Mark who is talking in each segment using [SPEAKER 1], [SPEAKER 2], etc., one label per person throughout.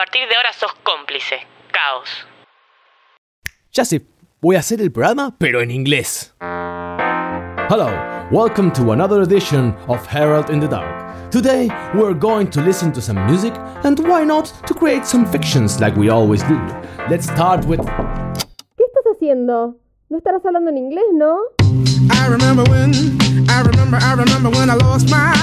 [SPEAKER 1] partir de ahora sos cómplice. Caos.
[SPEAKER 2] Ya sé, voy a hacer el programa, pero en inglés. Hello, welcome to another edition of Herald in the Dark. Today, we're going to listen to some music and why not to create some fictions like we always do. Let's start with.
[SPEAKER 3] ¿Qué estás haciendo? No estarás hablando en inglés, ¿no?
[SPEAKER 4] I remember when, I remember, I remember when I lost my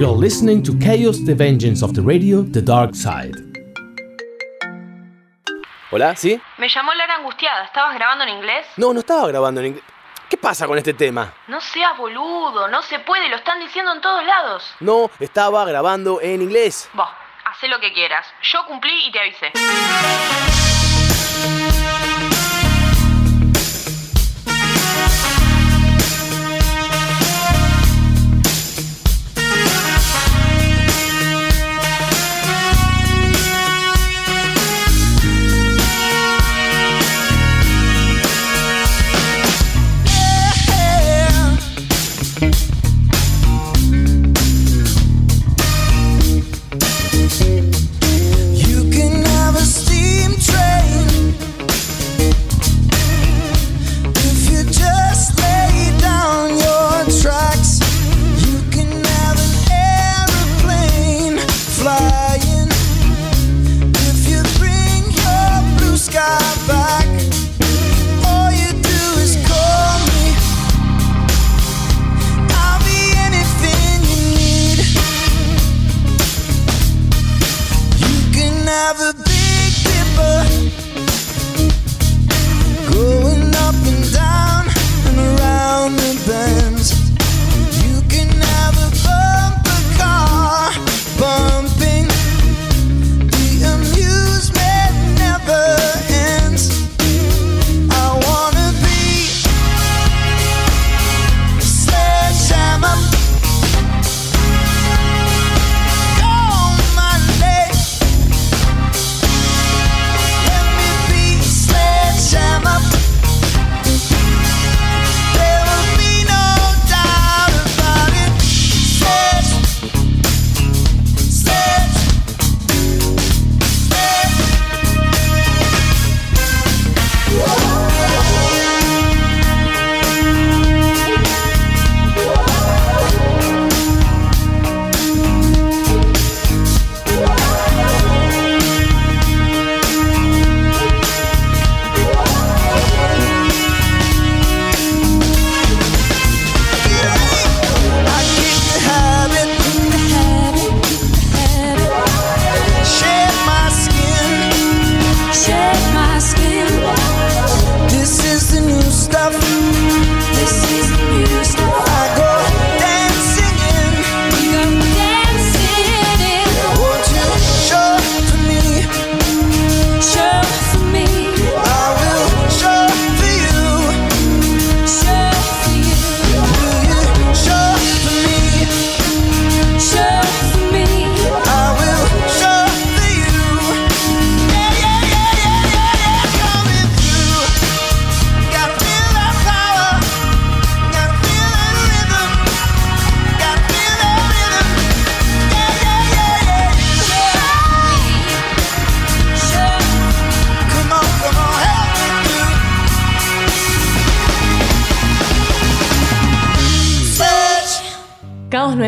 [SPEAKER 4] You're
[SPEAKER 2] listening to Chaos, the Vengeance of the Radio, The Dark Side. Hola, ¿sí?
[SPEAKER 1] Me llamó Lara Angustiada. ¿Estabas grabando en inglés?
[SPEAKER 2] No, no estaba grabando en inglés. ¿Qué pasa con este tema?
[SPEAKER 1] No seas boludo, no se puede, lo están diciendo en todos lados.
[SPEAKER 2] No, estaba grabando en inglés.
[SPEAKER 1] Vos, haz lo que quieras. Yo cumplí y te avisé.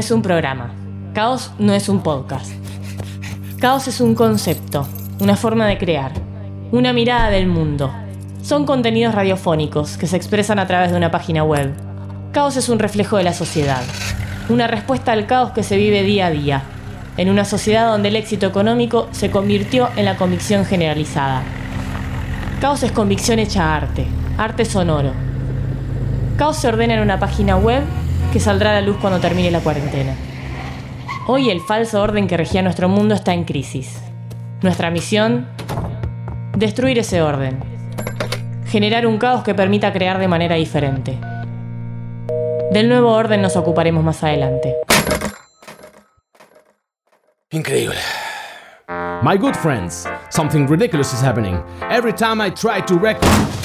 [SPEAKER 5] Es un programa. Caos no es un podcast. Caos es un concepto, una forma de crear, una mirada del mundo. Son contenidos radiofónicos que se expresan a través de una página web. Caos es un reflejo de la sociedad, una respuesta al caos que se vive día a día, en una sociedad donde el éxito económico se convirtió en la convicción generalizada. Caos es convicción hecha arte, arte sonoro. Caos se ordena en una página web que saldrá a la luz cuando termine la cuarentena. Hoy el falso orden que regía nuestro mundo está en crisis. Nuestra misión, destruir ese orden. Generar un caos que permita crear de manera diferente. Del nuevo orden nos ocuparemos más adelante.
[SPEAKER 2] Increíble. My good friends, something ridiculous is happening. Every time I try to record.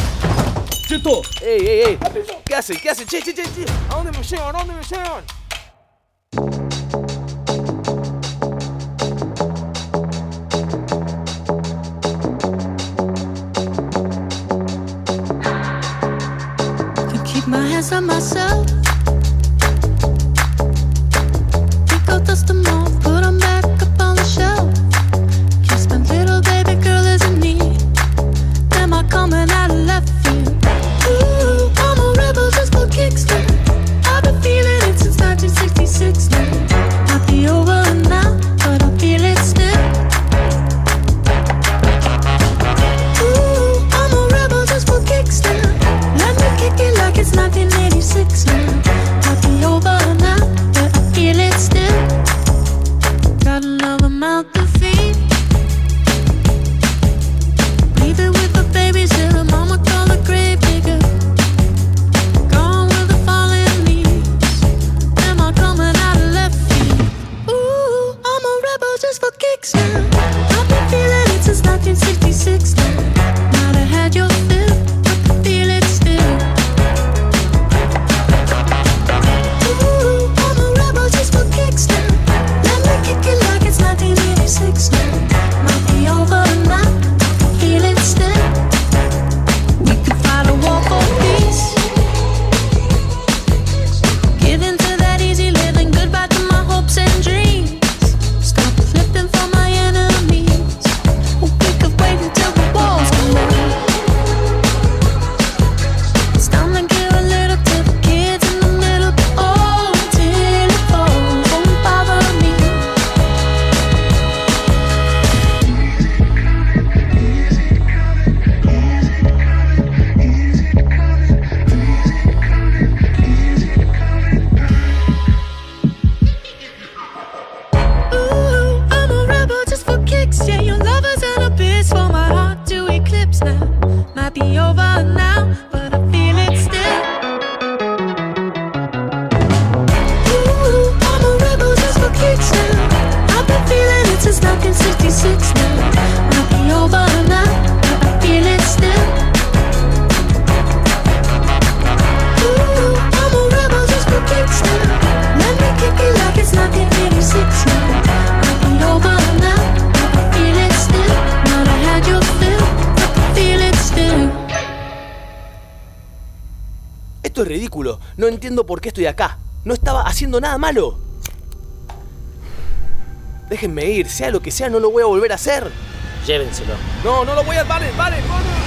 [SPEAKER 2] Tito! Ei, ei, ei! Käsi, käsi, çi, çi, çi, çi! Aonde mi şey
[SPEAKER 6] var, aonde mi şey var? Myself Think I'll dust them off
[SPEAKER 2] Esto es ridículo. No entiendo por qué estoy acá. No estaba haciendo nada malo. Déjenme ir, sea lo que sea, no lo voy a volver a hacer.
[SPEAKER 7] Llévenselo.
[SPEAKER 2] No, no lo voy a. Vale, vale, no, no.